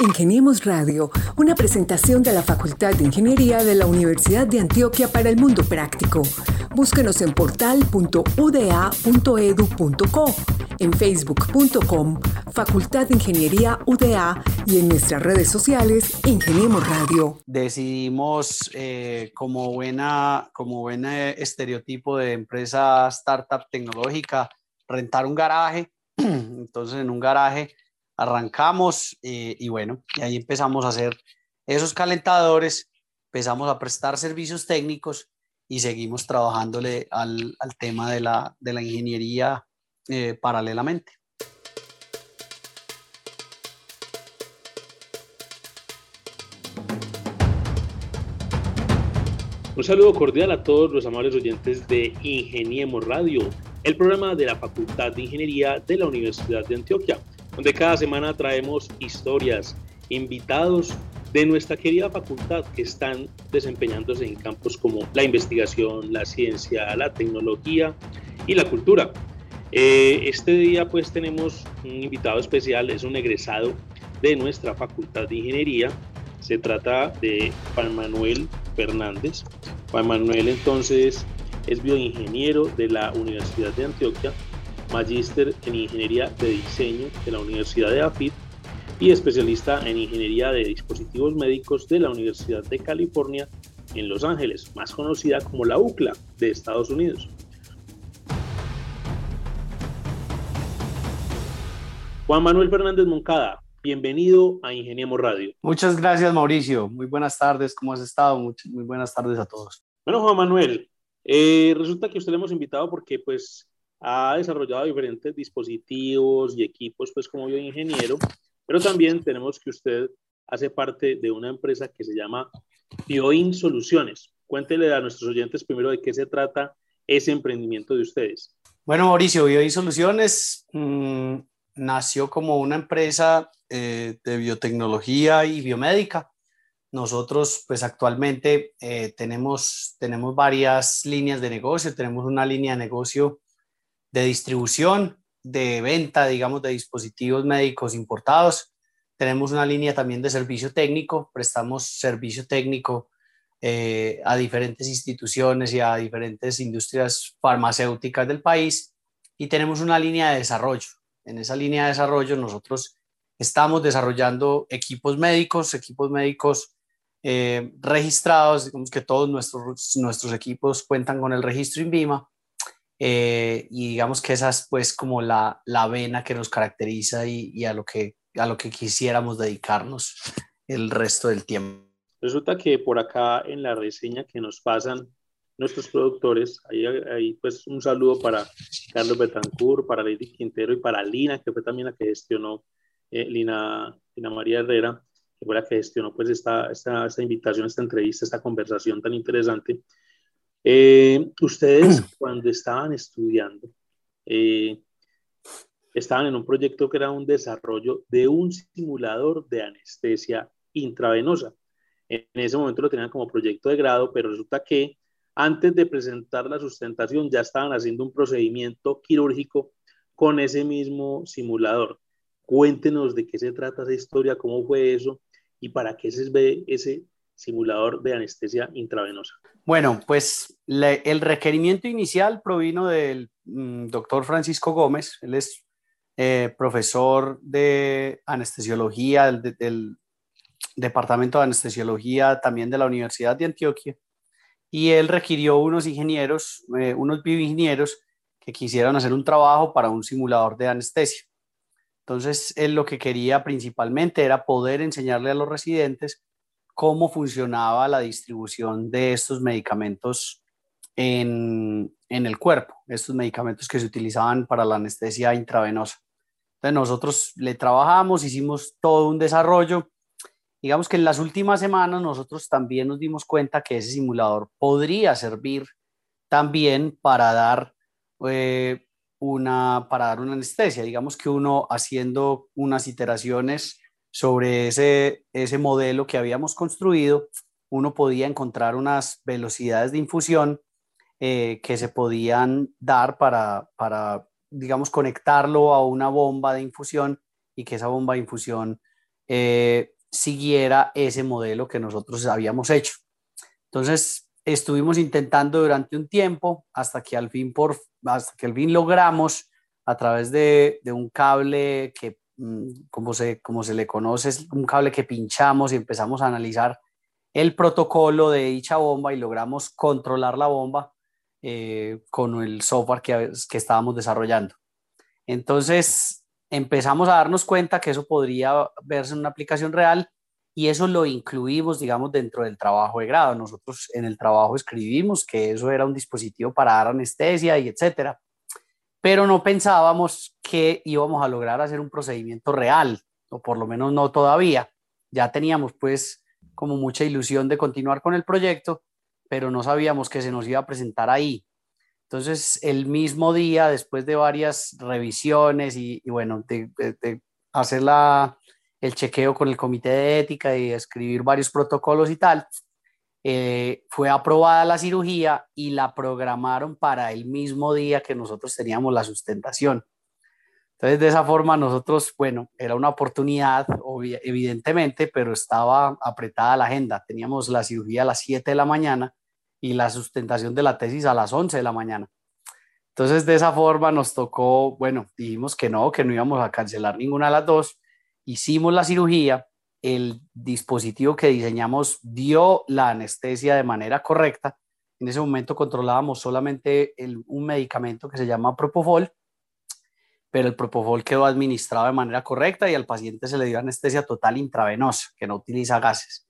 Ingeniemos Radio, una presentación de la Facultad de Ingeniería de la Universidad de Antioquia para el Mundo Práctico. Búsquenos en portal.uda.edu.co, en facebook.com, Facultad de Ingeniería UDA y en nuestras redes sociales, Ingeniemos Radio. Decidimos, eh, como, buena, como buen estereotipo de empresa startup tecnológica, rentar un garaje. Entonces, en un garaje arrancamos eh, y bueno, y ahí empezamos a hacer esos calentadores, empezamos a prestar servicios técnicos y seguimos trabajándole al, al tema de la, de la ingeniería eh, paralelamente. Un saludo cordial a todos los amables oyentes de Ingeniemos Radio, el programa de la Facultad de Ingeniería de la Universidad de Antioquia donde cada semana traemos historias, invitados de nuestra querida facultad que están desempeñándose en campos como la investigación, la ciencia, la tecnología y la cultura. Eh, este día pues tenemos un invitado especial, es un egresado de nuestra facultad de ingeniería. Se trata de Juan Manuel Fernández. Juan Manuel entonces es bioingeniero de la Universidad de Antioquia magíster en Ingeniería de Diseño de la Universidad de AFIT y especialista en Ingeniería de Dispositivos Médicos de la Universidad de California en Los Ángeles, más conocida como la UCLA de Estados Unidos. Juan Manuel Fernández Moncada, bienvenido a Ingeniemos Radio. Muchas gracias, Mauricio. Muy buenas tardes, ¿cómo has estado? Muy, muy buenas tardes a todos. Bueno, Juan Manuel, eh, resulta que usted le hemos invitado porque pues ha desarrollado diferentes dispositivos y equipos, pues como bioingeniero, pero también tenemos que usted hace parte de una empresa que se llama Bioin Soluciones. Cuéntele a nuestros oyentes primero de qué se trata ese emprendimiento de ustedes. Bueno, Mauricio, Bioin Soluciones mm, nació como una empresa eh, de biotecnología y biomédica. Nosotros, pues actualmente eh, tenemos, tenemos varias líneas de negocio. Tenemos una línea de negocio de distribución, de venta, digamos, de dispositivos médicos importados. Tenemos una línea también de servicio técnico, prestamos servicio técnico eh, a diferentes instituciones y a diferentes industrias farmacéuticas del país y tenemos una línea de desarrollo. En esa línea de desarrollo nosotros estamos desarrollando equipos médicos, equipos médicos eh, registrados, digamos que todos nuestros, nuestros equipos cuentan con el registro INVIMA eh, y digamos que esa es pues como la, la vena que nos caracteriza y, y, a, lo que, a lo que quisiéramos dedicarnos el resto del tiempo. Resulta que por acá en la reseña que nos pasan nuestros productores, ahí, ahí pues un saludo para Carlos Betancourt, para Lady Quintero y para Lina, que fue también la que gestionó, eh, Lina, Lina María Herrera, que fue la que gestionó pues esta, esta, esta invitación, esta entrevista, esta conversación tan interesante. Eh, ustedes cuando estaban estudiando, eh, estaban en un proyecto que era un desarrollo de un simulador de anestesia intravenosa. En ese momento lo tenían como proyecto de grado, pero resulta que antes de presentar la sustentación ya estaban haciendo un procedimiento quirúrgico con ese mismo simulador. Cuéntenos de qué se trata esa historia, cómo fue eso y para qué se ve ese simulador de anestesia intravenosa. Bueno, pues el requerimiento inicial provino del mm, doctor Francisco Gómez, él es eh, profesor de anestesiología del, Departamento de Anestesiología también de la Universidad de Antioquia, y él requirió unos ingenieros, eh, unos bioingenieros que quisieran hacer un trabajo para un simulador de anestesia. Entonces, él lo que quería principalmente era poder enseñarle a los residentes cómo funcionaba la distribución de estos medicamentos en, el cuerpo, estos medicamentos que se utilizaban para la anestesia intravenosa. Entonces nosotros le trabajamos, hicimos todo un desarrollo. Digamos que en las últimas semanas nosotros también nos dimos cuenta que ese simulador podría servir también para dar eh, una para dar una anestesia. Digamos que uno haciendo unas iteraciones sobre ese, ese modelo que habíamos construido, uno podía encontrar unas velocidades de infusión eh, que se podían dar para, para, digamos, conectarlo a una bomba de infusión y que esa bomba de infusión eh, siguiera ese modelo que nosotros habíamos hecho. Entonces, estuvimos intentando durante un tiempo hasta que al fin, por, hasta que al fin logramos a través de, de un cable que, como se, como se le conoce, es un cable que pinchamos y empezamos a analizar el protocolo de dicha bomba y logramos controlar la bomba eh, con el software que, que estábamos desarrollando. Entonces empezamos a darnos cuenta que eso podría verse en una aplicación real y eso lo incluimos, digamos, dentro del trabajo de grado. Nosotros en el trabajo escribimos que eso era un dispositivo para dar anestesia y etcétera, pero no pensábamos que íbamos a lograr hacer un procedimiento real, o por lo menos no todavía. Ya teníamos pues como mucha ilusión de continuar con el proyecto, pero no sabíamos que se nos iba a presentar ahí. Entonces, el mismo día, después de varias revisiones y, bueno, de, hacer la, el chequeo con el comité de ética y escribir varios protocolos y tal, eh, fue aprobada la cirugía y la programaron para el mismo día que nosotros teníamos la sustentación. Entonces, de esa forma, nosotros, bueno, era una oportunidad, evidentemente, pero estaba apretada la agenda. Teníamos la cirugía a las 7 de la mañana y la sustentación de la tesis a las 11 de la mañana. Entonces, de esa forma nos tocó, bueno, dijimos que no, que no íbamos a cancelar ninguna de las dos. Hicimos la cirugía, el dispositivo que diseñamos dio la anestesia de manera correcta. En ese momento controlábamos solamente un medicamento que se llama Propofol, pero el Propofol quedó administrado de manera correcta y al paciente se le dio anestesia total intravenosa, que no utiliza gases.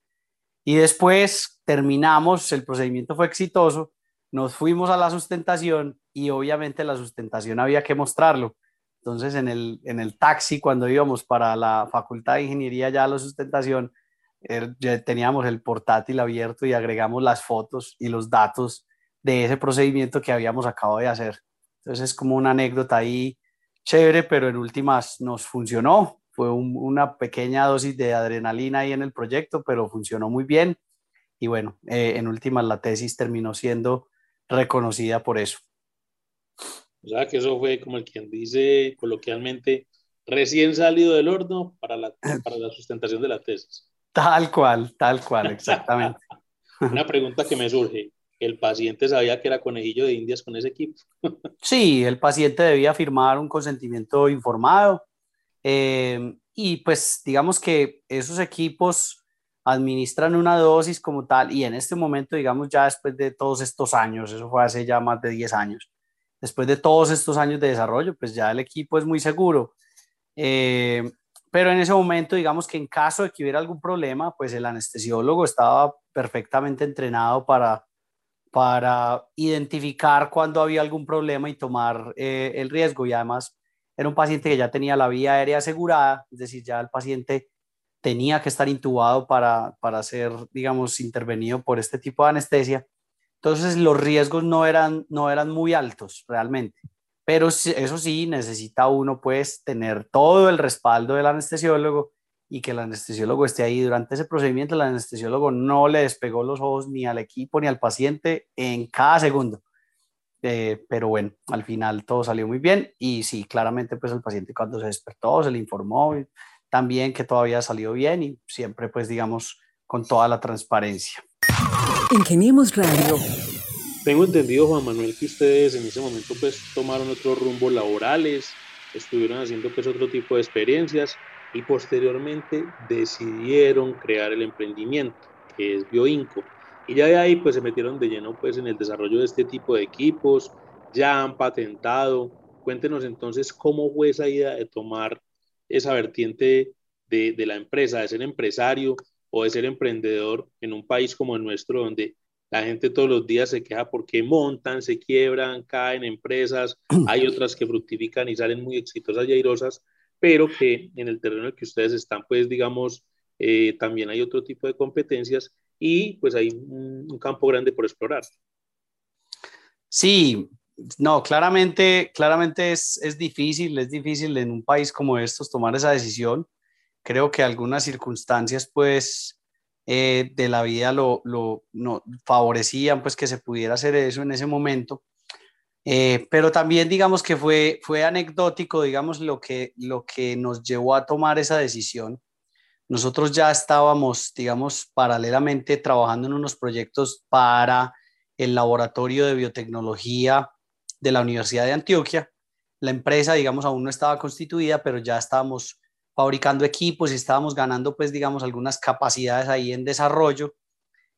Y después terminamos, el procedimiento fue exitoso, nos fuimos a la sustentación y obviamente la sustentación había que mostrarlo. Entonces en el, en el taxi, cuando íbamos para la Facultad de Ingeniería ya a la sustentación, ya teníamos el portátil abierto y agregamos las fotos y los datos de ese procedimiento que habíamos acabado de hacer. Entonces es como una anécdota ahí chévere, pero en últimas nos funcionó fue una pequeña dosis de adrenalina ahí en el proyecto, pero funcionó muy bien. Y bueno, eh, en últimas la tesis terminó siendo reconocida por eso. O sea, que eso fue como el quien dice coloquialmente, recién salido del horno para la, para la sustentación de la tesis. Tal cual, tal cual, exactamente. Una pregunta que me surge, ¿el paciente sabía que era conejillo de indias con ese equipo? sí, el paciente debía firmar un consentimiento informado eh, y pues digamos que esos equipos administran una dosis como tal y en este momento, digamos ya después de todos estos años, eso fue hace ya más de 10 años, después de todos estos años de desarrollo, pues ya el equipo es muy seguro. Eh, pero en ese momento, digamos que en caso de que hubiera algún problema, pues el anestesiólogo estaba perfectamente entrenado para, para identificar cuando había algún problema y tomar eh, el riesgo. Y además, era un paciente que ya tenía la vía aérea asegurada, es decir, ya el paciente tenía que estar intubado para, para ser, digamos, intervenido por este tipo de anestesia. Entonces los riesgos no eran, no eran muy altos realmente. Pero eso sí, necesita uno pues tener todo el respaldo del anestesiólogo y que el anestesiólogo esté ahí durante ese procedimiento. El anestesiólogo no le despegó los ojos ni al equipo ni al paciente en cada segundo. Eh, pero bueno, al final todo salió muy bien y sí, claramente pues el paciente cuando se despertó se le informó también que todo había salido bien y siempre pues digamos con toda la transparencia. Ingeniemos Radio. Tengo entendido, Juan Manuel, que ustedes en ese momento pues tomaron otros rumbos laborales, estuvieron haciendo pues otro tipo de experiencias y posteriormente decidieron crear el emprendimiento que es Bioinco. Y ya de ahí pues se metieron de lleno pues en el desarrollo de este tipo de equipos, ya han patentado. Cuéntenos entonces cómo fue esa idea de tomar esa vertiente de, de la empresa, de ser empresario o de ser emprendedor en un país como el nuestro donde la gente todos los días se queja porque montan, se quiebran, caen empresas, hay otras que fructifican y salen muy exitosas y airosas, pero que en el terreno en el que ustedes están, pues digamos, eh, también hay otro tipo de competencias y pues hay un, campo grande por explorar. Sí, no, claramente, claramente es, es, difícil, es difícil en un país como estos tomar esa decisión. Creo que algunas circunstancias, pues, eh, de la vida lo, lo no, favorecían, pues, que se pudiera hacer eso en ese momento. Eh, pero también, digamos que fue, fue anecdótico, digamos, lo que, lo que nos llevó a tomar esa decisión nosotros ya estábamos, digamos, paralelamente trabajando en unos proyectos para el laboratorio de biotecnología de la Universidad de Antioquia. La empresa, digamos, aún no estaba constituida, pero ya estábamos fabricando equipos y estábamos ganando, pues, digamos, algunas capacidades ahí en desarrollo,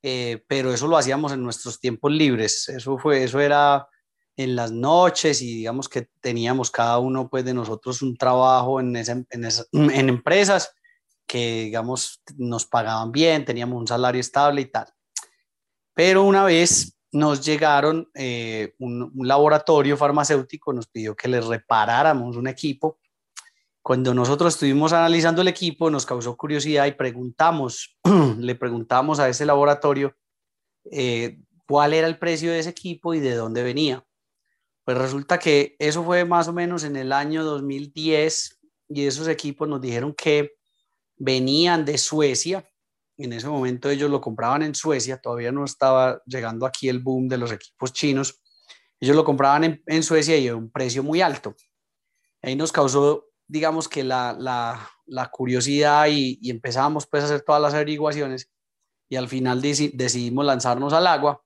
eh, pero eso lo hacíamos en nuestros tiempos libres. Eso fue, eso era en las noches y digamos que teníamos cada uno, pues, de nosotros un trabajo en, empresas que, digamos, nos pagaban bien, teníamos un salario estable y tal. Pero una vez nos llegaron, eh, un, laboratorio farmacéutico nos pidió que les reparáramos un equipo. Cuando nosotros estuvimos analizando el equipo, nos causó curiosidad y preguntamos, le preguntamos a ese laboratorio eh, cuál era el precio de ese equipo y de dónde venía. Pues resulta que eso fue más o menos en el año 2010 y esos equipos nos dijeron que venían de Suecia. En ese momento ellos lo compraban en Suecia, todavía no estaba llegando aquí el boom de los equipos chinos. Ellos lo compraban en, Suecia y a un precio muy alto. Ahí nos causó, digamos que la, la, curiosidad y, y, empezamos pues a hacer todas las averiguaciones y al final decidimos lanzarnos al agua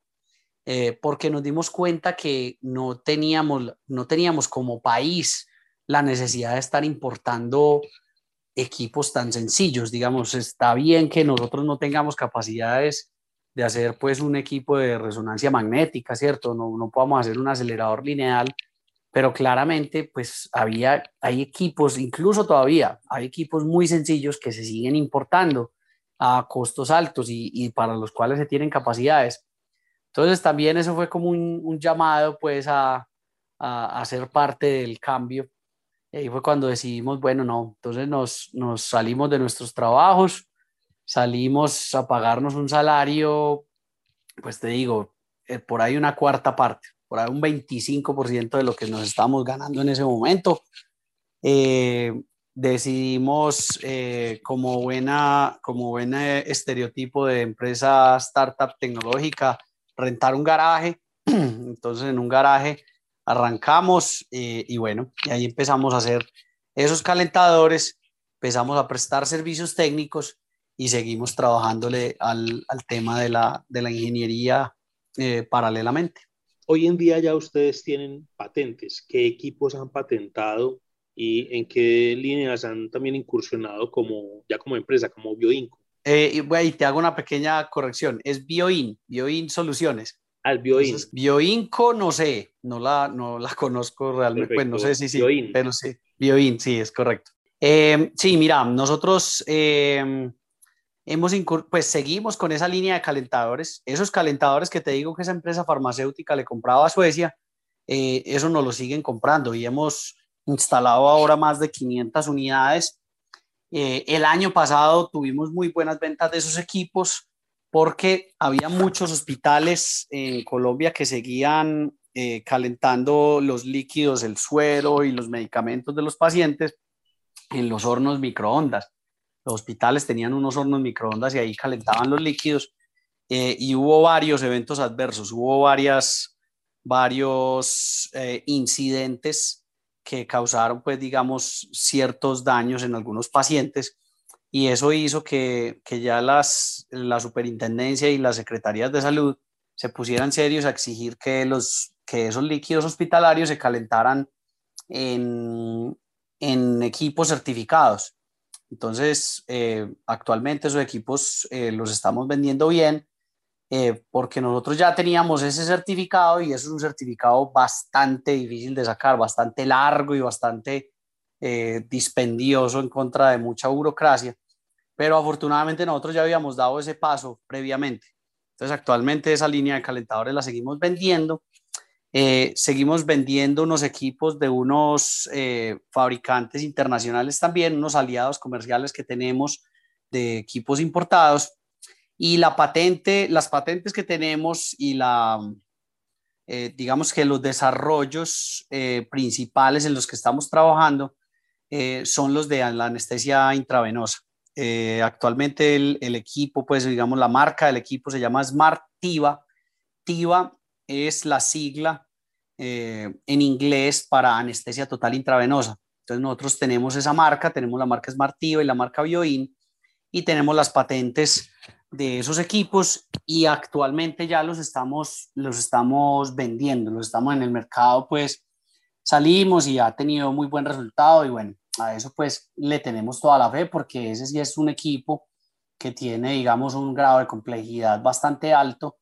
eh, porque nos dimos cuenta que no teníamos, no teníamos como país la necesidad de estar importando equipos tan sencillos, digamos, está bien que nosotros no tengamos capacidades de hacer pues un equipo de resonancia magnética, ¿cierto? No, no podamos hacer un acelerador lineal, pero claramente pues había, hay equipos, incluso todavía, hay equipos muy sencillos que se siguen importando a costos altos y, para los cuales se tienen capacidades. Entonces también eso fue como un, llamado pues a, a, ser parte del cambio y fue cuando decidimos, bueno, no, entonces nos, nos salimos de nuestros trabajos, salimos a pagarnos un salario, pues te digo, eh, por ahí una cuarta parte, por ahí un 25% de lo que nos estábamos ganando en ese momento. Eh, decidimos eh, como buena como buen estereotipo de empresa startup tecnológica rentar un garaje entonces en un garaje arrancamos eh, y bueno, y ahí empezamos a hacer esos calentadores, empezamos a prestar servicios técnicos y seguimos trabajándole al, al tema de la, de la ingeniería eh, paralelamente. Hoy en día ya ustedes tienen patentes. ¿Qué equipos han patentado y en qué líneas han también incursionado como, ya como empresa, como Bioinco? Eh, y, te hago una pequeña corrección. Es Bioin, Bioin Soluciones. Al Bioin. Bioinco, no sé, no la, no la conozco realmente, pues no sé si sí, pero sí, Bioin, sí, es correcto. Eh, sí, mira, nosotros eh, hemos, pues seguimos con esa línea de calentadores, esos calentadores que te digo que esa empresa farmacéutica le compraba a Suecia, eh, eso nos lo siguen comprando y hemos instalado ahora más de 500 unidades. el año pasado tuvimos muy buenas ventas de esos equipos porque había muchos hospitales en Colombia que seguían eh, calentando los líquidos, el suero y los medicamentos de los pacientes en los hornos microondas. Los hospitales tenían unos hornos microondas y ahí calentaban los líquidos eh, y hubo varios eventos adversos, hubo varias, varios eh, incidentes que causaron, pues, digamos, ciertos daños en algunos pacientes y eso hizo que, que ya las, la superintendencia y las secretarías de salud se pusieran serios a exigir que, los, que esos líquidos hospitalarios se calentaran en, en equipos certificados. Entonces, eh, actualmente esos equipos eh, los estamos vendiendo bien eh, porque nosotros ya teníamos ese certificado y es un certificado bastante difícil de sacar, bastante largo y bastante dispendioso en contra de mucha burocracia pero afortunadamente nosotros ya habíamos dado ese paso previamente. Entonces actualmente esa línea de calentadores la seguimos vendiendo. Eh, seguimos vendiendo unos equipos de unos eh, fabricantes internacionales también, unos aliados comerciales que tenemos de equipos importados. Y la patente, las patentes que tenemos y la, eh, digamos que los desarrollos principales en los que estamos trabajando son los de la anestesia intravenosa. Actualmente el, equipo, pues digamos, la marca del equipo se llama Smart Tiva. Es la sigla eh, en inglés para anestesia total intravenosa. Entonces nosotros tenemos esa marca, tenemos la marca Smart Tiva y la marca Bioin. y tenemos las patentes de esos equipos y actualmente ya los estamos, los estamos vendiendo, los estamos en el mercado, pues salimos y ha tenido muy buen resultado y bueno, a eso pues le tenemos toda la fe porque ese sí es un equipo que tiene, digamos, un grado de complejidad bastante alto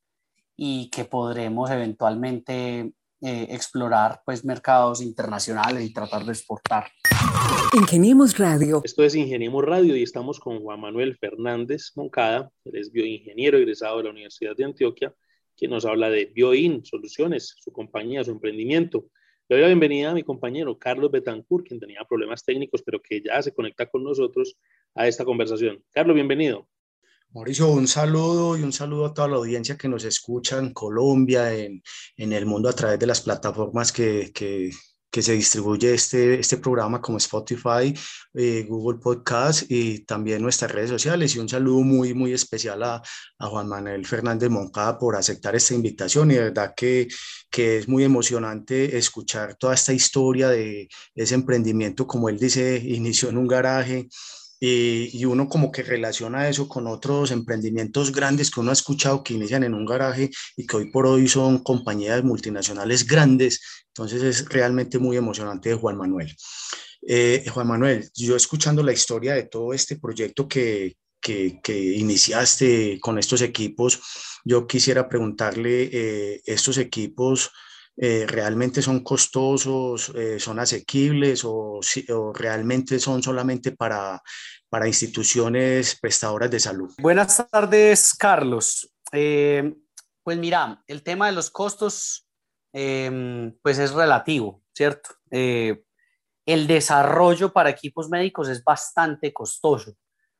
y que podremos eventualmente eh, explorar pues mercados internacionales y tratar de exportar. Ingeniemos Radio. Esto es Ingeniemos Radio y estamos con Juan Manuel Fernández Moncada, él es bioingeniero egresado de la Universidad de Antioquia, quien nos habla de Bioin Soluciones, su compañía, su emprendimiento. Le doy la bienvenida a mi compañero Carlos Betancourt, quien tenía problemas técnicos, pero que ya se conecta con nosotros a esta conversación. Carlos, bienvenido. Mauricio, un saludo y un saludo a toda la audiencia que nos escucha en Colombia, en, en el mundo a través de las plataformas que, que, que se distribuye este, este programa como Spotify, eh, Google Podcast y también nuestras redes sociales. Y un saludo muy, muy especial a, a Juan Manuel Fernández Moncada por aceptar esta invitación. Y de verdad que, que es muy emocionante escuchar toda esta historia de ese emprendimiento, como él dice, inició en un garaje y, uno como que relaciona eso con otros emprendimientos grandes que uno ha escuchado que inician en un garaje y que hoy por hoy son compañías multinacionales grandes. Entonces es realmente muy emocionante de Juan Manuel. Eh, Juan Manuel, yo escuchando la historia de todo este proyecto que, que, iniciaste con estos equipos, yo quisiera preguntarle, eh, estos equipos... Eh, realmente son costosos, son asequibles o, realmente son solamente para para instituciones prestadoras de salud. Buenas tardes, Carlos. Eh, pues mira, el tema de los costos, em, pues es relativo, ¿cierto? Eh, el desarrollo para equipos médicos es bastante costoso,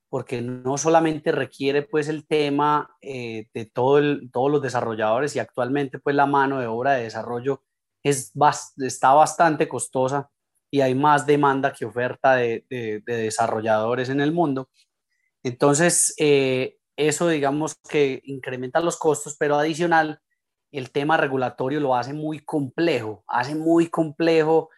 porque no solamente requiere pues el tema eh, de todo todos los desarrolladores y actualmente pues la mano de obra de desarrollo es, está bastante costosa y hay más demanda que oferta de, desarrolladores en el mundo. Entonces, eh, eso digamos que incrementa los costos, pero adicional, el tema regulatorio lo hace muy complejo, hace muy complejo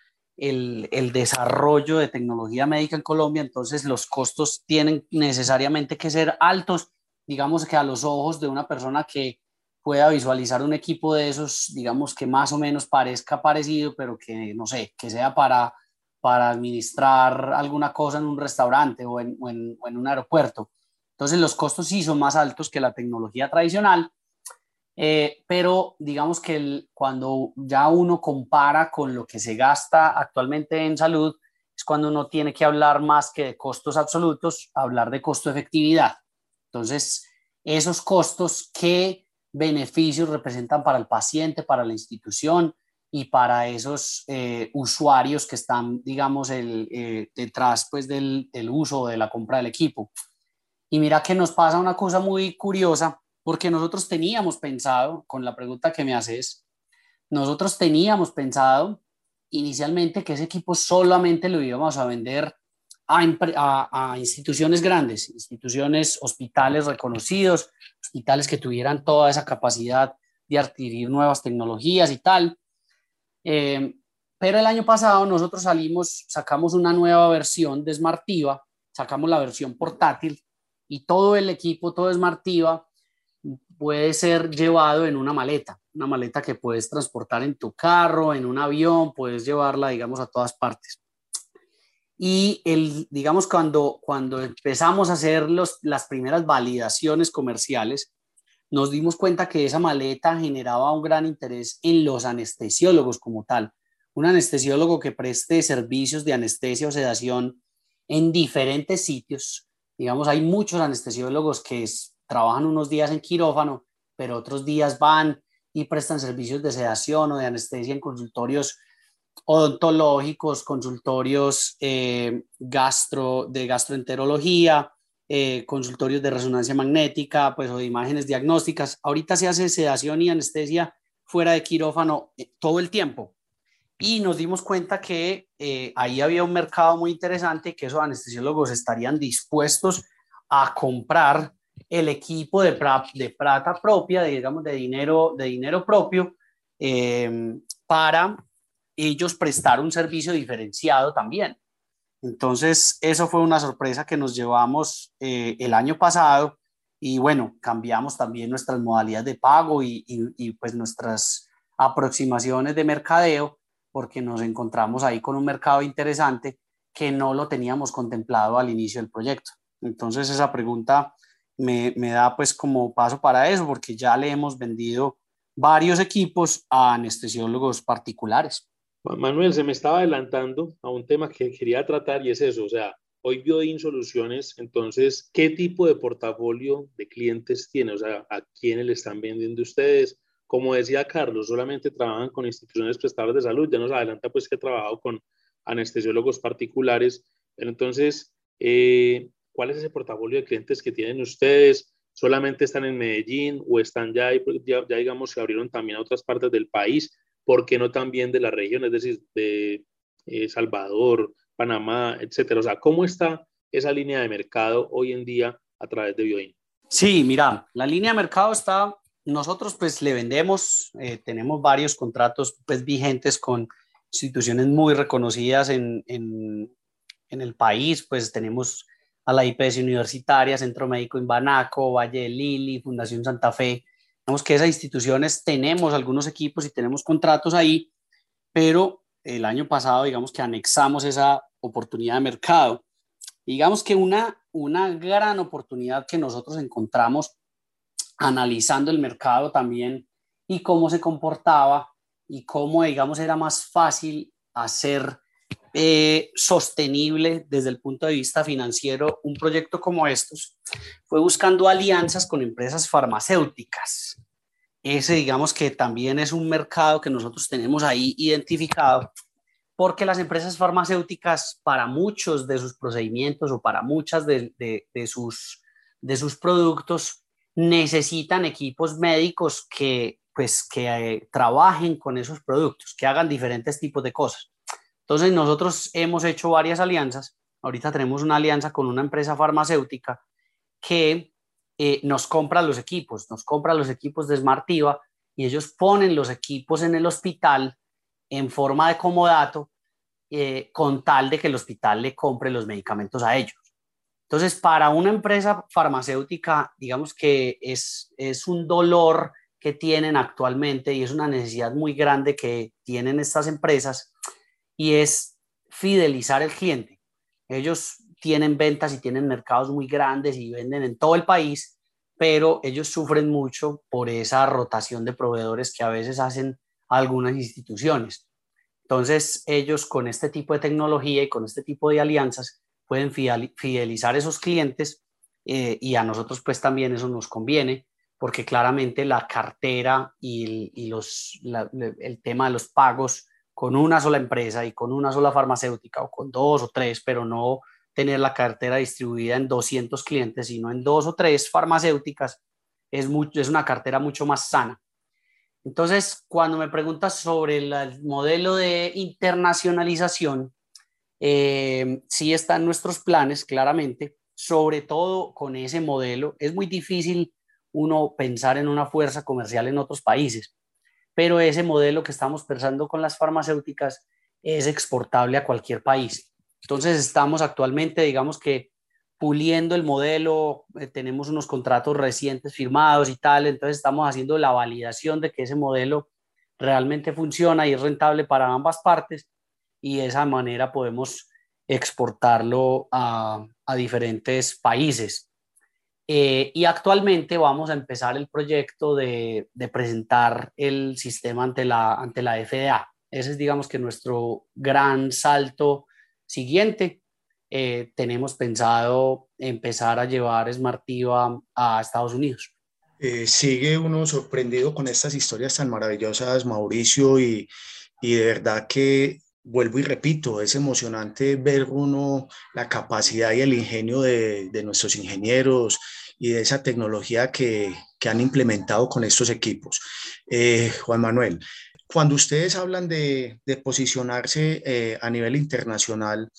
el, desarrollo de tecnología médica en Colombia, entonces los costos tienen necesariamente que ser altos, digamos que a los ojos de una persona que pueda visualizar un equipo de esos, digamos que más o menos parezca parecido, pero que no sé, que sea para para administrar alguna cosa en un restaurante o en, un aeropuerto. Entonces los costos sí son más altos que la tecnología tradicional, eh, pero digamos que cuando ya uno compara con lo que se gasta actualmente en salud, es cuando uno tiene que hablar más que de costos absolutos, hablar de costo-efectividad. Entonces, esos costos, ¿qué beneficios representan para el paciente, para la institución? y para esos eh, usuarios que están, digamos, el, eh, detrás pues, del, del uso de la compra del equipo. Y mira que nos pasa una cosa muy curiosa, porque nosotros teníamos pensado, con la pregunta que me haces, nosotros teníamos pensado inicialmente que ese equipo solamente lo íbamos a vender a, instituciones grandes, instituciones, hospitales reconocidos, hospitales que tuvieran toda esa capacidad de adquirir nuevas tecnologías y tal. Eh, pero el año pasado nosotros salimos, sacamos una nueva versión de Smartiva, sacamos la versión portátil y todo el equipo, todo Smartiva puede ser llevado en una maleta, una maleta que puedes transportar en tu carro, en un avión, puedes llevarla, digamos, a todas partes. Y el, digamos, cuando, cuando empezamos a hacer los, las primeras validaciones comerciales, nos dimos cuenta que esa maleta generaba un gran interés en los anestesiólogos como tal. Un anestesiólogo que preste servicios de anestesia o sedación en diferentes sitios. Digamos, hay muchos anestesiólogos que trabajan unos días en quirófano, pero otros días van y prestan servicios de sedación o de anestesia en consultorios odontológicos, consultorios eh, gastro, de gastroenterología, eh, consultorios de resonancia magnética, pues o de imágenes diagnósticas. Ahorita se hace sedación y anestesia fuera de quirófano eh, todo el tiempo. Y nos dimos cuenta que eh, ahí había un mercado muy interesante que esos anestesiólogos estarían dispuestos a comprar el equipo de, plata propia, digamos, de dinero, de dinero propio, para ellos prestar un servicio diferenciado también. Entonces, eso fue una sorpresa que nos llevamos eh, el año pasado y bueno, cambiamos también nuestras modalidades de pago y, y, pues nuestras aproximaciones de mercadeo porque nos encontramos ahí con un mercado interesante que no lo teníamos contemplado al inicio del proyecto. Entonces, esa pregunta me, da pues como paso para eso porque ya le hemos vendido varios equipos a anestesiólogos particulares. Manuel, se me estaba adelantando a un tema que quería tratar y es eso, o sea, hoy Biodin Soluciones, entonces, ¿qué tipo de portafolio de clientes tiene? O sea, ¿a quiénes le están vendiendo ustedes? Como decía Carlos, solamente trabajan con instituciones prestadoras de salud, ya nos adelanta pues que ha trabajado con anestesiólogos particulares, pero entonces, eh, ¿cuál es ese portafolio de clientes que tienen ustedes? ¿Solamente están en Medellín o están ya, ya, ya digamos, se abrieron también a otras partes del país? ¿por qué no también de la región, es decir, de eh, Salvador, Panamá, etcétera? O sea, ¿cómo está esa línea de mercado hoy en día a través de Bioin? Sí, mira, la línea de mercado está, nosotros pues le vendemos, eh, tenemos varios contratos pues vigentes con instituciones muy reconocidas en, en, en el país, pues tenemos a la IPS Universitaria, Centro Médico en Banaco, Valle de Lili, Fundación Santa Fe, Digamos que esas instituciones tenemos algunos equipos y tenemos contratos ahí, pero el año pasado, digamos que anexamos esa oportunidad de mercado. Digamos que una, una gran oportunidad que nosotros encontramos analizando el mercado también y cómo se comportaba y cómo, digamos, era más fácil hacer eh, sostenible desde el punto de vista financiero un proyecto como estos fue buscando alianzas con empresas farmacéuticas. Ese digamos que también es un mercado que nosotros tenemos ahí identificado porque las empresas farmacéuticas para muchos de sus procedimientos o para muchas de, de, sus, de sus productos necesitan equipos médicos que pues que eh, trabajen con esos productos, que hagan diferentes tipos de cosas. Entonces nosotros hemos hecho varias alianzas. Ahorita tenemos una alianza con una empresa farmacéutica que eh, nos compra los equipos, nos compra los equipos de Smartiva y ellos ponen los equipos en el hospital en forma de comodato eh, con tal de que el hospital le compre los medicamentos a ellos. Entonces, para una empresa farmacéutica, digamos que es, es un dolor que tienen actualmente y es una necesidad muy grande que tienen estas empresas y es fidelizar el cliente. Ellos tienen ventas y tienen mercados muy grandes y venden en todo el país, pero ellos sufren mucho por esa rotación de proveedores que a veces hacen algunas instituciones. Entonces, ellos con este tipo de tecnología y con este tipo de alianzas pueden fidelizar esos clientes eh, y a nosotros pues también eso nos conviene porque claramente la cartera y, los, el tema de los pagos con una sola empresa y con una sola farmacéutica o con dos o tres, pero no tener la cartera distribuida en 200 clientes, sino en dos o tres farmacéuticas, es, mucho, es una cartera mucho más sana. Entonces, cuando me preguntas sobre el modelo de internacionalización, eh, sí están nuestros planes, claramente, sobre todo con ese modelo. Es muy difícil uno pensar en una fuerza comercial en otros países, pero ese modelo que estamos pensando con las farmacéuticas es exportable a cualquier país. Entonces estamos actualmente, digamos que puliendo el modelo, eh, tenemos unos contratos recientes firmados y tal, entonces estamos haciendo la validación de que ese modelo realmente funciona y es rentable para ambas partes y de esa manera podemos exportarlo a, a diferentes países. Eh, y actualmente vamos a empezar el proyecto de, presentar el sistema ante la, ante la FDA. Ese es, digamos, que nuestro gran salto siguiente. Eh, tenemos pensado empezar a llevar Smartiva a Estados Unidos. Eh, sigue uno sorprendido con estas historias tan maravillosas, Mauricio, y, y de verdad que vuelvo y repito, es emocionante ver uno la capacidad y el ingenio de, de nuestros ingenieros, y de esa tecnología que, que han implementado con estos equipos. Eh, Juan Manuel, cuando ustedes hablan de, de posicionarse eh, a nivel internacional,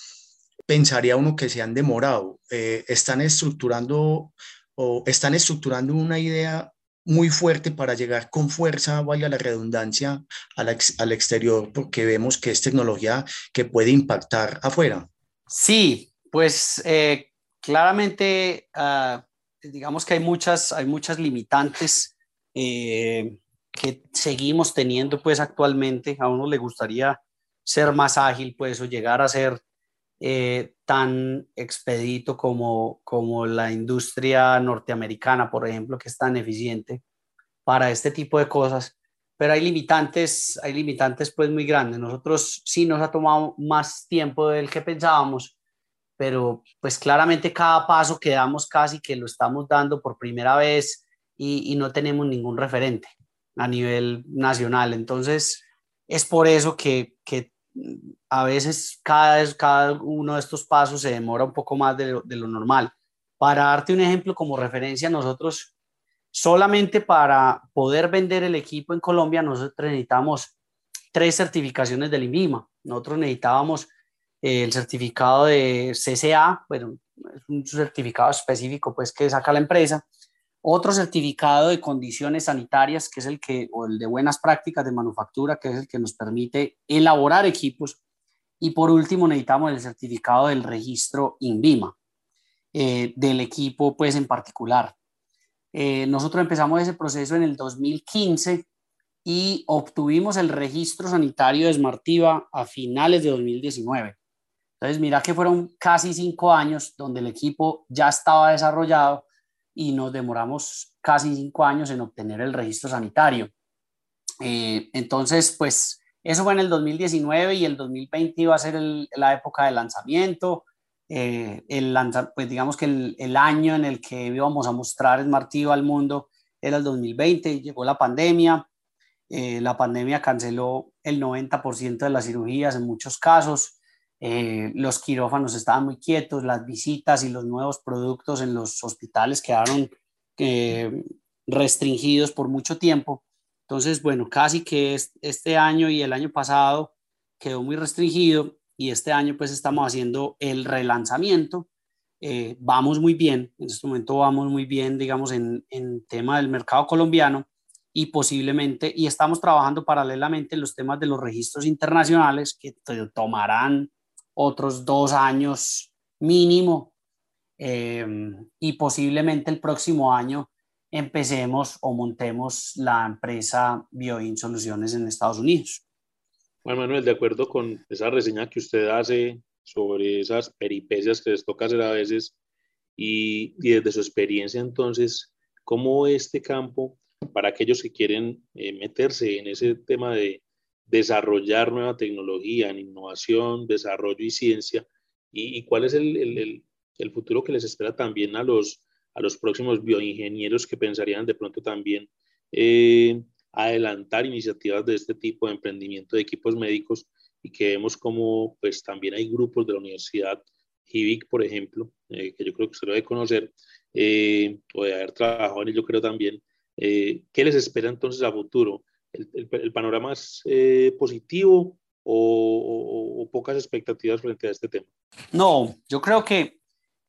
pensaría uno que se han demorado. Eh, están estructurando o están estructurando una idea muy fuerte para llegar con fuerza, vaya la redundancia, al, al exterior, porque vemos que es tecnología que puede impactar afuera. Sí, pues eh, claramente, ah, digamos que hay muchas, hay muchas limitantes eh, que seguimos teniendo pues actualmente. A uno le gustaría ser más ágil pues o llegar a ser eh, tan expedito como, como la industria norteamericana, por ejemplo, que es tan eficiente para este tipo de cosas. Pero hay limitantes, hay limitantes pues muy grandes. Nosotros sí nos ha tomado más tiempo del que pensábamos, pero pues claramente cada paso que damos casi que lo estamos dando por primera vez y, y no tenemos ningún referente a nivel nacional. Entonces, es por eso que, que a veces cada, cada uno de estos pasos se demora un poco más de lo, normal. Para darte un ejemplo como referencia, nosotros solamente para poder vender el equipo en Colombia, nosotros necesitamos tres certificaciones del INVIMA. Nosotros necesitábamos el certificado de CCA, bueno, es un certificado específico pues que saca la empresa, otro certificado de condiciones sanitarias, que es el que, o el de buenas prácticas de manufactura, que es el que nos permite elaborar equipos. Y por último, necesitamos el certificado del registro INVIMA, eh, del equipo, pues en particular. Eh, nosotros empezamos ese proceso en el 2015 y obtuvimos el registro sanitario de Smartiva a finales de 2019. Entonces, mira que fueron casi cinco años donde el equipo ya estaba desarrollado y nos demoramos casi cinco años en obtener el registro sanitario. Eh, entonces, pues eso fue en el 2019 y el 2020 iba a ser la época de lanzamiento. Eh, el pues digamos que el, año en el que íbamos a mostrar Smartiva al mundo era el 2020, llegó la pandemia. Eh, la pandemia canceló el 90% de las cirugías en muchos casos. Eh, los quirófanos estaban muy quietos, las visitas y los nuevos productos en los hospitales quedaron eh, restringidos por mucho tiempo. Entonces, bueno, casi que este año y el año pasado quedó muy restringido y este año pues estamos haciendo el relanzamiento. Eh, vamos muy bien, en este momento vamos muy bien, digamos, en, en tema del mercado colombiano y posiblemente, y estamos trabajando paralelamente en los temas de los registros internacionales que tomarán otros dos años mínimo eh, y posiblemente el próximo año empecemos o montemos la empresa Bioin Soluciones en Estados Unidos. Juan Manuel, de acuerdo con esa reseña que usted hace sobre esas peripecias que les toca hacer a veces y, y desde su experiencia entonces, ¿cómo este campo para aquellos que quieren eh, meterse en ese tema de, desarrollar nueva tecnología en innovación, desarrollo y ciencia, y, cuál es el, futuro que les espera también a los, próximos bioingenieros que pensarían de pronto también eh, adelantar iniciativas de este tipo de emprendimiento de equipos médicos y que vemos como pues también hay grupos de la Universidad HIVIC, por ejemplo, eh, que yo creo que usted lo debe conocer, eh, o de haber trabajado en ello, creo también. ¿Qué les espera entonces a futuro? El, panorama es eh, positivo o, pocas expectativas frente a este tema? No, yo creo que el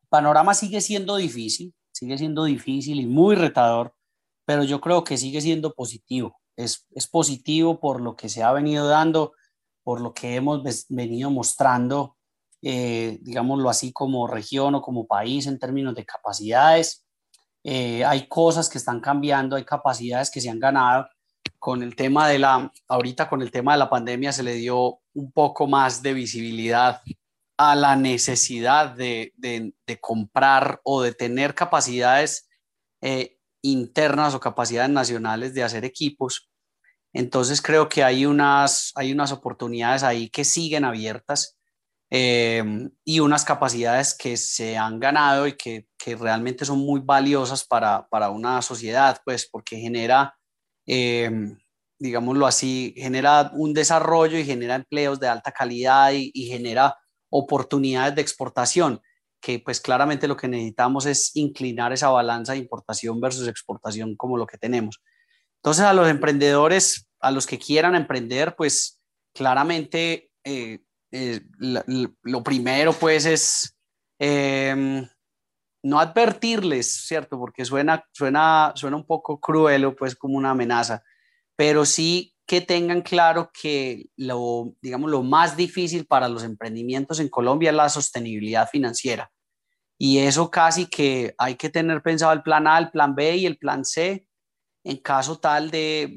panorama sigue siendo difícil, sigue siendo difícil y muy retador, pero yo creo que sigue siendo positivo. Es, es positivo por lo que se ha venido dando, por lo que hemos venido mostrando, eh, digámoslo así, como región o como país en términos de capacidades. Eh, hay cosas que están cambiando, hay capacidades que se han ganado con el tema de la, ahorita con el tema de la pandemia se le dio un poco más de visibilidad a la necesidad de, de, comprar o de tener capacidades eh, internas o capacidades nacionales de hacer equipos. Entonces creo que hay unas, hay unas oportunidades ahí que siguen abiertas eh, y unas capacidades que se han ganado y que, que realmente son muy valiosas para, para, una sociedad, pues porque genera Em, digámoslo así, genera un desarrollo y genera empleos de alta calidad y, genera oportunidades de exportación, que pues claramente lo que necesitamos es inclinar esa balanza de importación versus exportación como lo que tenemos. Entonces a los emprendedores, a los que quieran emprender, pues claramente eh, eh, lo primero pues es em, no advertirles, ¿cierto? Porque suena, suena, suena un poco cruel o pues como una amenaza, pero sí que tengan claro que lo, digamos, lo más difícil para los emprendimientos en Colombia es la sostenibilidad financiera. Y eso casi que hay que tener pensado el plan A, el plan B y el plan C en caso tal de,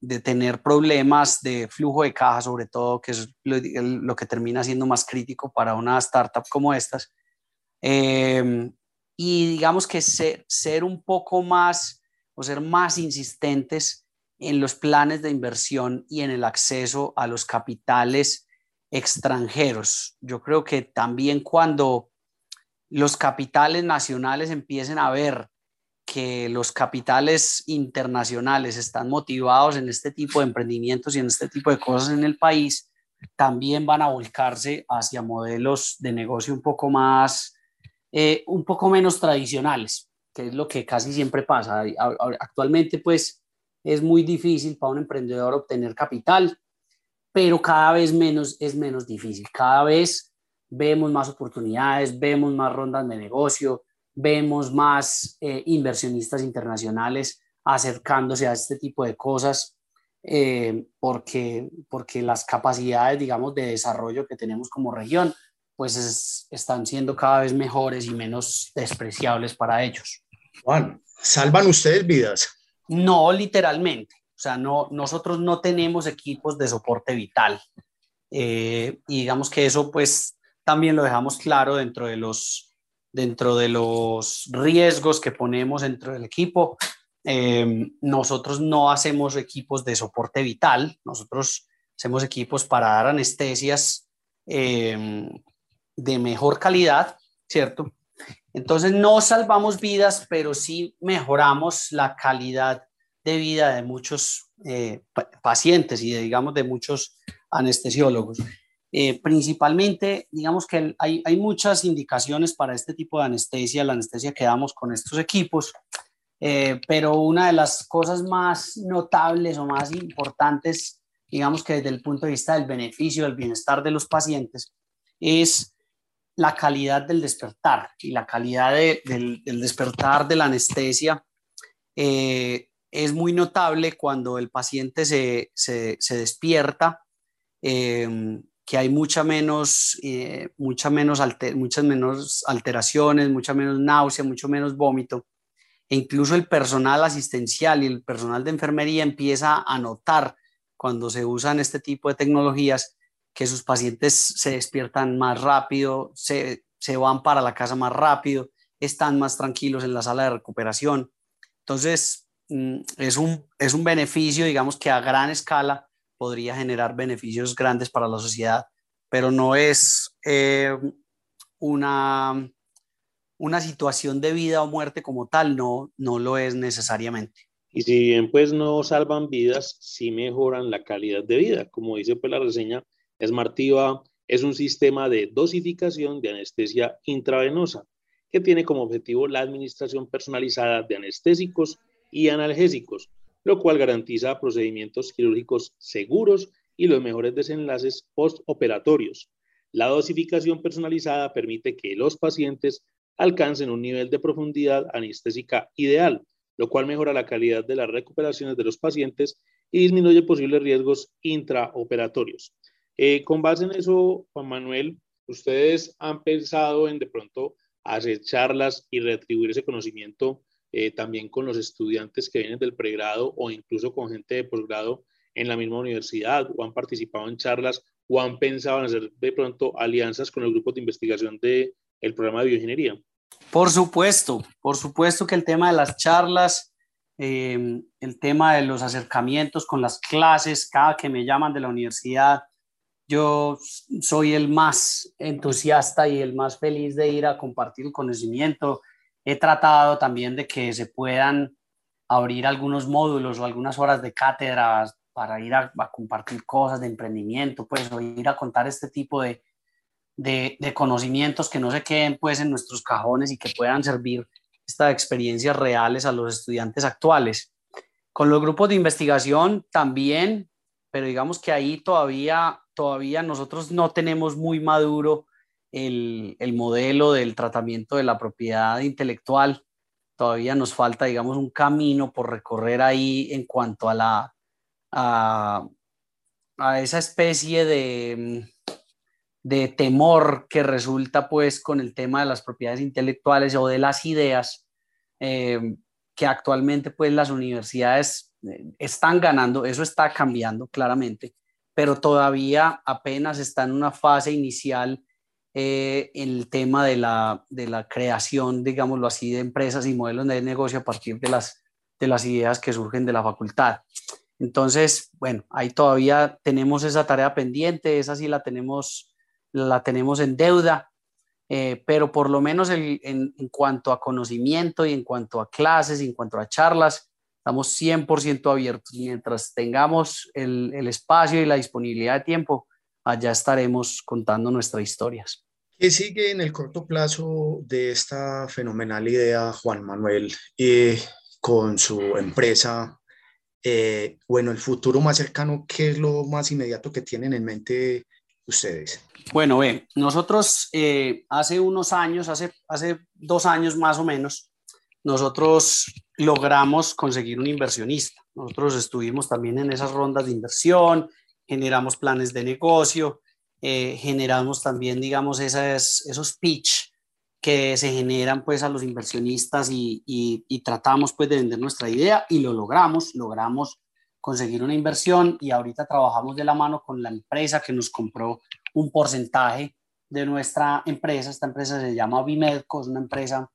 de, tener problemas de flujo de caja, sobre todo, que es lo, que termina siendo más crítico para una startup como estas. Eh, y digamos que ser, ser un poco más o ser más insistentes en los planes de inversión y en el acceso a los capitales extranjeros. Yo creo que también cuando los capitales nacionales empiecen a ver que los capitales internacionales están motivados en este tipo de emprendimientos y en este tipo de cosas en el país, también van a volcarse hacia modelos de negocio un poco más eh, un poco menos tradicionales, que es lo que casi siempre pasa. Actualmente, pues, es muy difícil para un emprendedor obtener capital, pero cada vez menos es menos difícil. Cada vez vemos más oportunidades, vemos más rondas de negocio, vemos más eh, inversionistas internacionales acercándose a este tipo de cosas, eh, porque, porque las capacidades, digamos, de desarrollo que tenemos como región pues están siendo cada vez mejores y menos despreciables para ellos. Juan, ¿salvan ustedes vidas? No, literalmente. O sea, no, nosotros no tenemos equipos de soporte vital. Eh, y digamos que eso pues también lo dejamos claro dentro de los, dentro de los riesgos que ponemos dentro del equipo. Eh, nosotros no hacemos equipos de soporte vital, nosotros hacemos equipos para dar anestesias eh, de mejor calidad, ¿cierto? Entonces no salvamos vidas, pero sí mejoramos la calidad de vida de muchos eh, pacientes y digamos de muchos anestesiólogos. Eh, principalmente, digamos que hay, hay, muchas indicaciones para este tipo de anestesia, la anestesia que damos con estos equipos, eh, pero una de las cosas más notables o más importantes, digamos que desde el punto de vista del beneficio, del bienestar de los pacientes, es la calidad del despertar y la calidad del, despertar de la anestesia eh, es muy notable cuando el paciente se, despierta, em, que hay mucha menos, eh, mucha menos muchas menos alteraciones, mucha menos náusea, mucho menos vómito. E incluso el personal asistencial y el personal de enfermería empieza a notar cuando se usan este tipo de tecnologías que sus pacientes se despiertan más rápido, se, van para la casa más rápido, están más tranquilos en la sala de recuperación. Entonces, mm, es un, es un beneficio, digamos, que a gran escala podría generar beneficios grandes para la sociedad, pero no es eh, una, una situación de vida o muerte como tal, no, no lo es necesariamente. Y si bien pues no salvan vidas, sí mejoran la calidad de vida, como dice pues la reseña, Smartiva es un sistema de dosificación de anestesia intravenosa que tiene como objetivo la administración personalizada de anestésicos y analgésicos, lo cual garantiza procedimientos quirúrgicos seguros y los mejores desenlaces postoperatorios. La dosificación personalizada permite que los pacientes alcancen un nivel de profundidad anestésica ideal, lo cual mejora la calidad de las recuperaciones de los pacientes y disminuye posibles riesgos intraoperatorios. Eh, con base en eso, Juan Manuel, ¿ustedes han pensado en de pronto hacer charlas y retribuir ese conocimiento eh, también con los estudiantes que vienen del pregrado o incluso con gente de posgrado en la misma universidad o han participado en charlas o han pensado en hacer de pronto alianzas con el grupo de investigación del el programa de bioingeniería? Por supuesto, por supuesto que el tema de las charlas, eh, el tema de los acercamientos con las clases, cada que me llaman de la universidad, yo soy el más entusiasta y el más feliz de ir a compartir el conocimiento. He tratado también de que se puedan abrir algunos módulos o algunas horas de cátedras para ir a, compartir cosas de emprendimiento, pues, o ir a contar este tipo de, de, de, conocimientos que no se queden, pues, en nuestros cajones y que puedan servir estas experiencias reales a los estudiantes actuales. Con los grupos de investigación también, pero digamos que ahí todavía todavía nosotros no tenemos muy maduro el, el, modelo del tratamiento de la propiedad intelectual. Todavía nos falta, digamos, un camino por recorrer ahí en cuanto a la, a, esa especie de, de temor que resulta pues con el tema de las propiedades intelectuales o de las ideas eh, que actualmente pues las universidades eh, están ganando, eso está cambiando claramente, pero todavía apenas está en una fase inicial eh, el tema de la, de la creación, digámoslo así, de empresas y modelos de negocio a partir de las, de las ideas que surgen de la facultad. Entonces, bueno, ahí todavía tenemos esa tarea pendiente, esa sí la tenemos, la tenemos en deuda, eh, pero por lo menos en, en, cuanto a conocimiento y en cuanto a clases y en cuanto a charlas, estamos 100% abiertos. Mientras tengamos el, el espacio y la disponibilidad de tiempo, allá estaremos contando nuestras historias. ¿Qué sigue en el corto plazo de esta fenomenal idea, Juan Manuel, eh, con su empresa? Eh, bueno, el futuro más cercano, ¿qué es lo más inmediato que tienen en mente ustedes? Bueno, ve, nosotros eh, hace unos años, hace, hace dos años más o menos, nosotros logramos conseguir un inversionista. Nosotros estuvimos también en esas rondas de inversión, generamos planes de negocio, eh, generamos también, digamos, esas, esos pitch que se generan pues a los inversionistas y, y, tratamos pues de vender nuestra idea y lo logramos, logramos conseguir una inversión y ahorita trabajamos de la mano con la empresa que nos compró un porcentaje de nuestra empresa. Esta empresa se llama Bimedco, es una empresa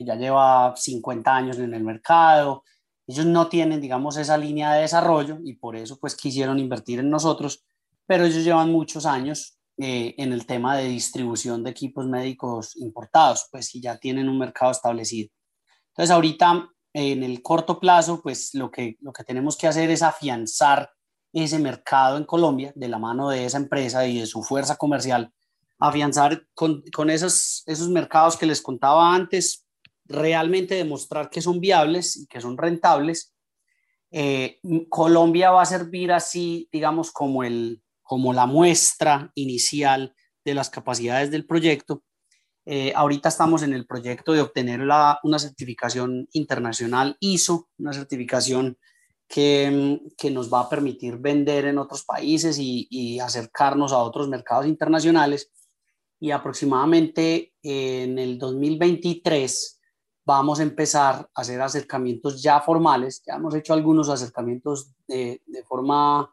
que ya lleva 50 años en el mercado, ellos no tienen, digamos, esa línea de desarrollo y por eso pues quisieron invertir en nosotros, pero ellos llevan muchos años eh, en el tema de distribución de equipos médicos importados, pues si ya tienen un mercado establecido. Entonces ahorita en el corto plazo, pues lo que, lo que tenemos que hacer es afianzar ese mercado en Colombia de la mano de esa empresa y de su fuerza comercial, afianzar con, con esos, esos mercados que les contaba antes, realmente demostrar que son viables y que son rentables, eh, Colombia va a servir así, digamos, como, el, como la muestra inicial de las capacidades del proyecto. Eh, ahorita estamos en el proyecto de obtener la, una certificación internacional ISO, una certificación que, que, nos va a permitir vender en otros países y, y acercarnos a otros mercados internacionales. Y aproximadamente en el 2023 vamos a empezar a hacer acercamientos ya formales. Ya hemos hecho algunos acercamientos de, de forma,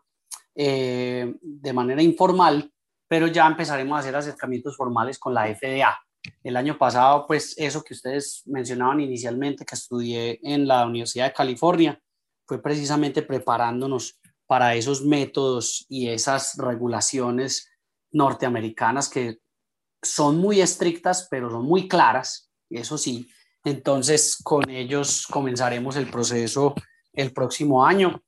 eh, de manera informal, pero ya empezaremos a hacer acercamientos formales con la FDA. El año pasado, pues eso que ustedes mencionaban inicialmente, que estudié en la Universidad de California, fue precisamente preparándonos para esos métodos y esas regulaciones norteamericanas que son muy estrictas, pero son muy claras, eso sí, entonces, con ellos comenzaremos el proceso el próximo año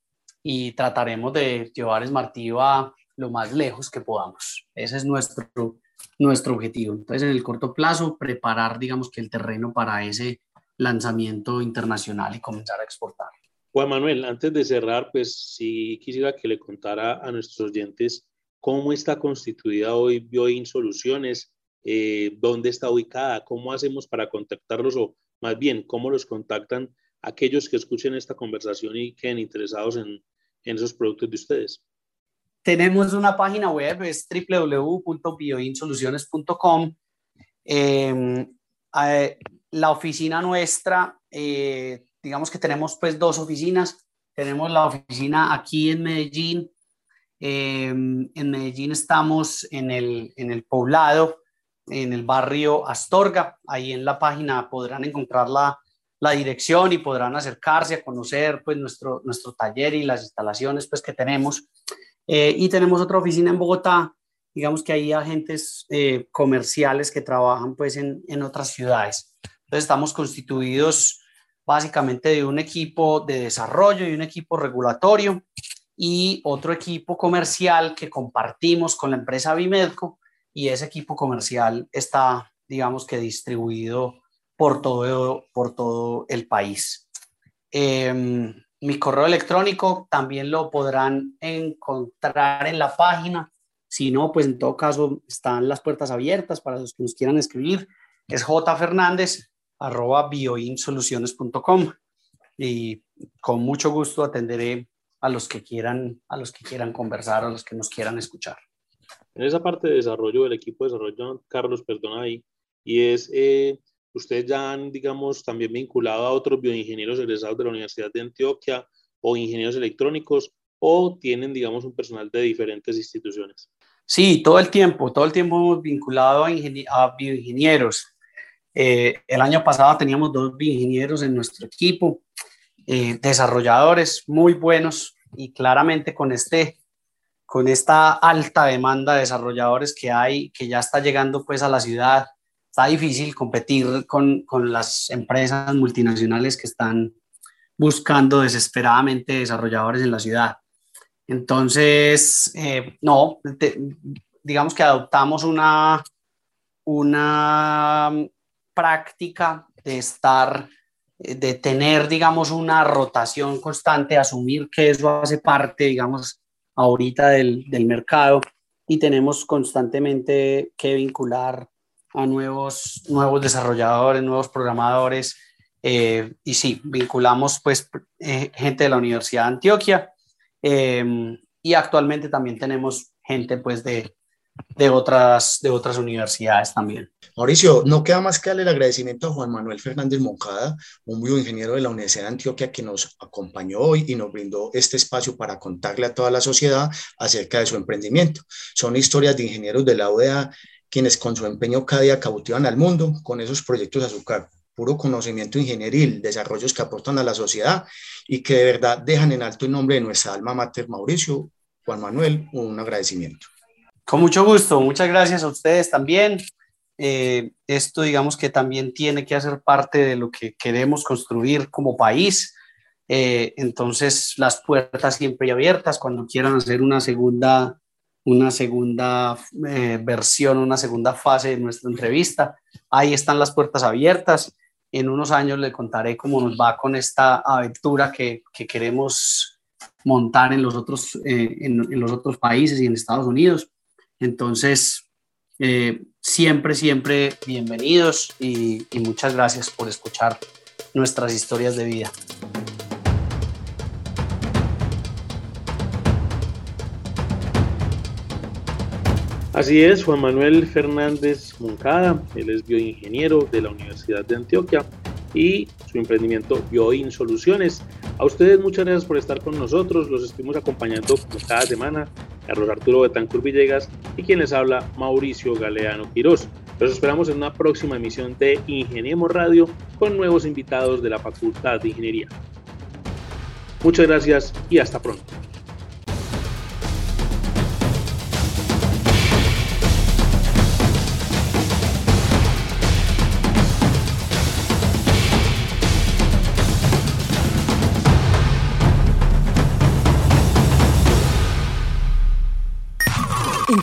y trataremos de llevar Smartiva lo más lejos que podamos. Ese es nuestro, nuestro objetivo. Entonces, en el corto plazo, preparar, digamos que el terreno para ese lanzamiento internacional y comenzar a exportar. Juan Manuel, antes de cerrar, pues sí quisiera que le contara a nuestros oyentes cómo está constituida hoy Bioin Soluciones, eh, dónde está ubicada, cómo hacemos para contactarlos o más bien, ¿cómo los contactan aquellos que escuchen esta conversación y queden interesados en, en esos productos de ustedes? Tenemos una página web, es www.bioinsoluciones.com. Em, la oficina nuestra, eh, digamos que tenemos pues dos oficinas. Tenemos la oficina aquí en Medellín. Em, en Medellín estamos en el, en el poblado en el barrio Astorga. Ahí en la página podrán encontrar la, la dirección y podrán acercarse a conocer pues nuestro, nuestro taller y las instalaciones pues que tenemos. Eh, y tenemos otra oficina en Bogotá, digamos que hay agentes eh, comerciales que trabajan pues en, en otras ciudades. Entonces estamos constituidos básicamente de un equipo de desarrollo y un equipo regulatorio y otro equipo comercial que compartimos con la empresa Bimedco y ese equipo comercial está, digamos que distribuido por todo, por todo el país. Em, mi correo electrónico también lo podrán encontrar en la página. Si no, pues en todo caso están las puertas abiertas para los que nos quieran escribir. Es jfernández arroba bioinsoluciones.com y con mucho gusto atenderé a los que quieran, a los que quieran conversar, a los que nos quieran escuchar. En esa parte de desarrollo del equipo de desarrollo, Carlos, perdona ahí, y es, eh, ustedes ya han, digamos, también vinculado a otros bioingenieros egresados de la Universidad de Antioquia o ingenieros electrónicos, o tienen, digamos, un personal de diferentes instituciones. Sí, todo el tiempo, todo el tiempo hemos vinculado a, bioingenieros. Eh, el año pasado teníamos dos bioingenieros en nuestro equipo, eh, desarrolladores muy buenos y claramente con, este, con esta alta demanda de desarrolladores que hay, que ya está llegando pues a la ciudad, está difícil competir con, con las empresas multinacionales que están buscando desesperadamente desarrolladores en la ciudad. Entonces, eh, no, digamos que adoptamos una, una práctica de estar, eh, de tener, digamos, una rotación constante, asumir que eso hace parte, digamos, ahorita del, del mercado y tenemos constantemente que vincular a nuevos, nuevos desarrolladores, nuevos programadores. Eh, y sí, vinculamos pues gente de la Universidad de Antioquia Em, y actualmente también tenemos gente pues de, de, otras, de otras universidades también. Mauricio, no queda más que darle el agradecimiento a Juan Manuel Fernández Moncada, un bioingeniero de la Universidad de Antioquia que nos acompañó hoy y nos brindó este espacio para contarle a toda la sociedad acerca de su emprendimiento. Son historias de ingenieros de la UDA quienes con su empeño cada día cautivan al mundo con esos proyectos a su cargo puro conocimiento ingenieril, desarrollos que aportan a la sociedad y que de verdad dejan en alto el nombre de nuestra alma mater Mauricio, Juan Manuel, un agradecimiento. Con mucho gusto, muchas gracias a ustedes también. Eh, esto digamos que también tiene que hacer parte de lo que queremos construir como país. Eh, entonces las puertas siempre abiertas cuando quieran hacer una segunda una segunda eh, versión, una segunda fase de nuestra entrevista. Ahí están las puertas abiertas en unos años le contaré cómo nos va con esta aventura que, que queremos montar en los, otros, en, los otros países y en Estados Unidos. Entonces, eh, siempre, siempre bienvenidos y, y muchas gracias por escuchar nuestras historias de vida. Así es, Juan Manuel Fernández Moncada, él es bioingeniero de la Universidad de Antioquia y su emprendimiento Bioin Soluciones. A ustedes muchas gracias por estar con nosotros, los estuvimos acompañando cada semana, Carlos Arturo Betancur Villegas y quien les habla, Mauricio Galeano Quirós. Los esperamos en una próxima emisión de Ingeniemos Radio con nuevos invitados de la Facultad de Ingeniería. Muchas gracias y hasta pronto.